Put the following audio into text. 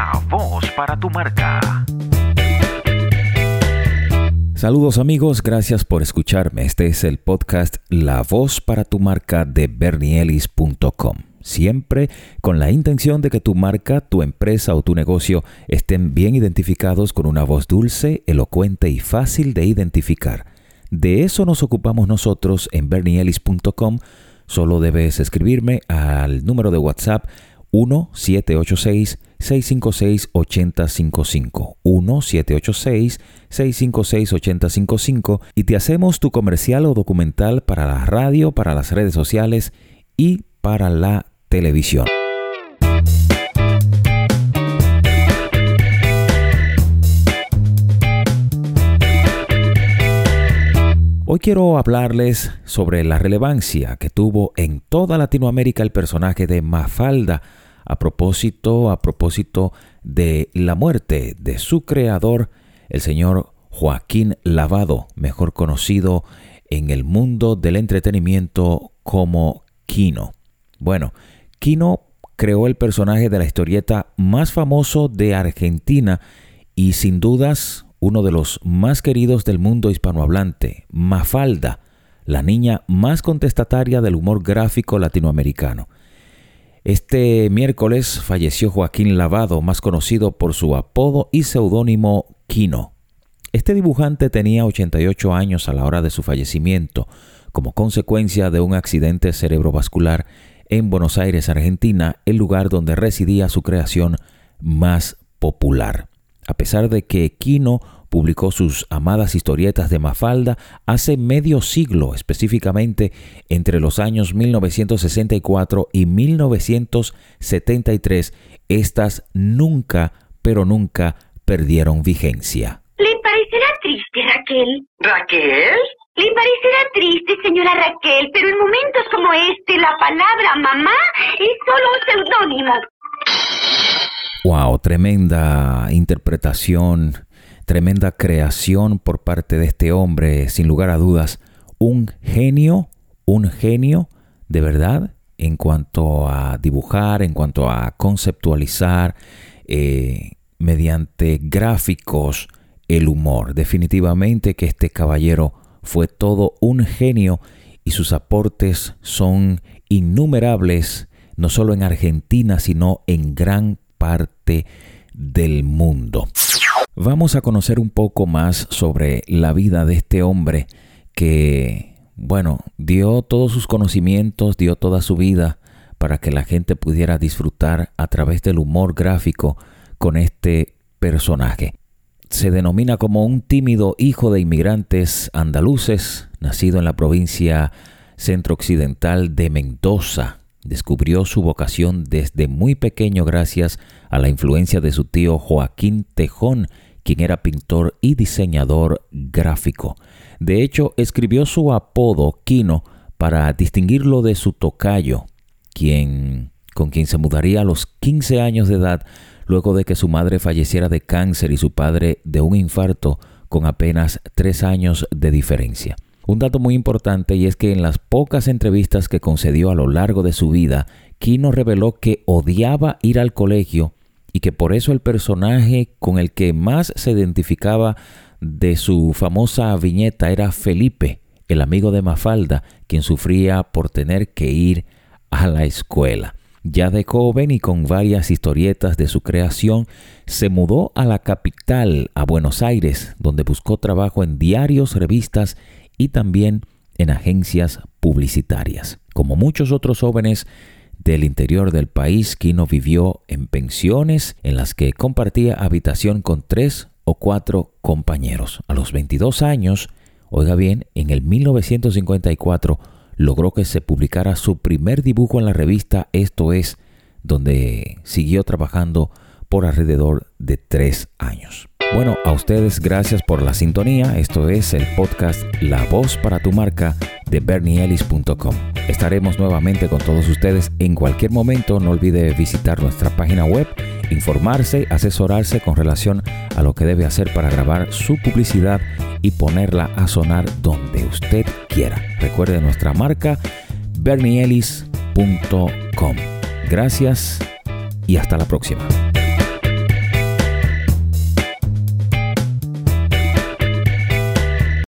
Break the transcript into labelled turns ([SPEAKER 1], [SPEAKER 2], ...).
[SPEAKER 1] la voz para tu marca.
[SPEAKER 2] Saludos amigos, gracias por escucharme. Este es el podcast La voz para tu marca de bernielis.com. Siempre con la intención de que tu marca, tu empresa o tu negocio estén bien identificados con una voz dulce, elocuente y fácil de identificar. De eso nos ocupamos nosotros en bernielis.com. Solo debes escribirme al número de WhatsApp 1-786-656-8055. 1-786-656-8055 y te hacemos tu comercial o documental para la radio, para las redes sociales y para la televisión. Hoy quiero hablarles sobre la relevancia que tuvo en toda Latinoamérica el personaje de Mafalda a propósito, a propósito de la muerte de su creador, el señor Joaquín Lavado, mejor conocido en el mundo del entretenimiento como Kino. Bueno, Kino creó el personaje de la historieta más famoso de Argentina y sin dudas uno de los más queridos del mundo hispanohablante, Mafalda, la niña más contestataria del humor gráfico latinoamericano. Este miércoles falleció Joaquín Lavado, más conocido por su apodo y seudónimo Quino. Este dibujante tenía 88 años a la hora de su fallecimiento, como consecuencia de un accidente cerebrovascular en Buenos Aires, Argentina, el lugar donde residía su creación más popular a pesar de que Quino publicó sus amadas historietas de Mafalda hace medio siglo, específicamente entre los años 1964 y 1973, estas nunca, pero nunca perdieron vigencia.
[SPEAKER 3] ¿Le parecerá triste, Raquel?
[SPEAKER 4] ¿Raquel?
[SPEAKER 3] Le parecerá triste, señora Raquel, pero en momentos como este la palabra mamá es solo un seudónimo.
[SPEAKER 2] Wow, tremenda interpretación, tremenda creación por parte de este hombre, sin lugar a dudas, un genio, un genio de verdad en cuanto a dibujar, en cuanto a conceptualizar eh, mediante gráficos el humor. Definitivamente que este caballero fue todo un genio y sus aportes son innumerables, no solo en Argentina, sino en gran parte del mundo. Vamos a conocer un poco más sobre la vida de este hombre que, bueno, dio todos sus conocimientos, dio toda su vida para que la gente pudiera disfrutar a través del humor gráfico con este personaje. Se denomina como un tímido hijo de inmigrantes andaluces, nacido en la provincia centro-occidental de Mendoza, Descubrió su vocación desde muy pequeño gracias a la influencia de su tío Joaquín Tejón, quien era pintor y diseñador gráfico. De hecho, escribió su apodo Quino para distinguirlo de su tocayo, con quien se mudaría a los 15 años de edad luego de que su madre falleciera de cáncer y su padre de un infarto con apenas tres años de diferencia. Un dato muy importante y es que en las pocas entrevistas que concedió a lo largo de su vida, Kino reveló que odiaba ir al colegio y que por eso el personaje con el que más se identificaba de su famosa viñeta era Felipe, el amigo de Mafalda, quien sufría por tener que ir a la escuela. Ya de joven y con varias historietas de su creación, se mudó a la capital, a Buenos Aires, donde buscó trabajo en diarios, revistas y también en agencias publicitarias. Como muchos otros jóvenes del interior del país, Kino vivió en pensiones en las que compartía habitación con tres o cuatro compañeros. A los 22 años, oiga bien, en el 1954 logró que se publicara su primer dibujo en la revista Esto es, donde siguió trabajando por alrededor de tres años. Bueno, a ustedes gracias por la sintonía. Esto es el podcast La Voz para tu marca de bernieellis.com. Estaremos nuevamente con todos ustedes en cualquier momento. No olvide visitar nuestra página web, informarse, asesorarse con relación a lo que debe hacer para grabar su publicidad y ponerla a sonar donde usted quiera. Recuerde nuestra marca bernieellis.com. Gracias y hasta la próxima.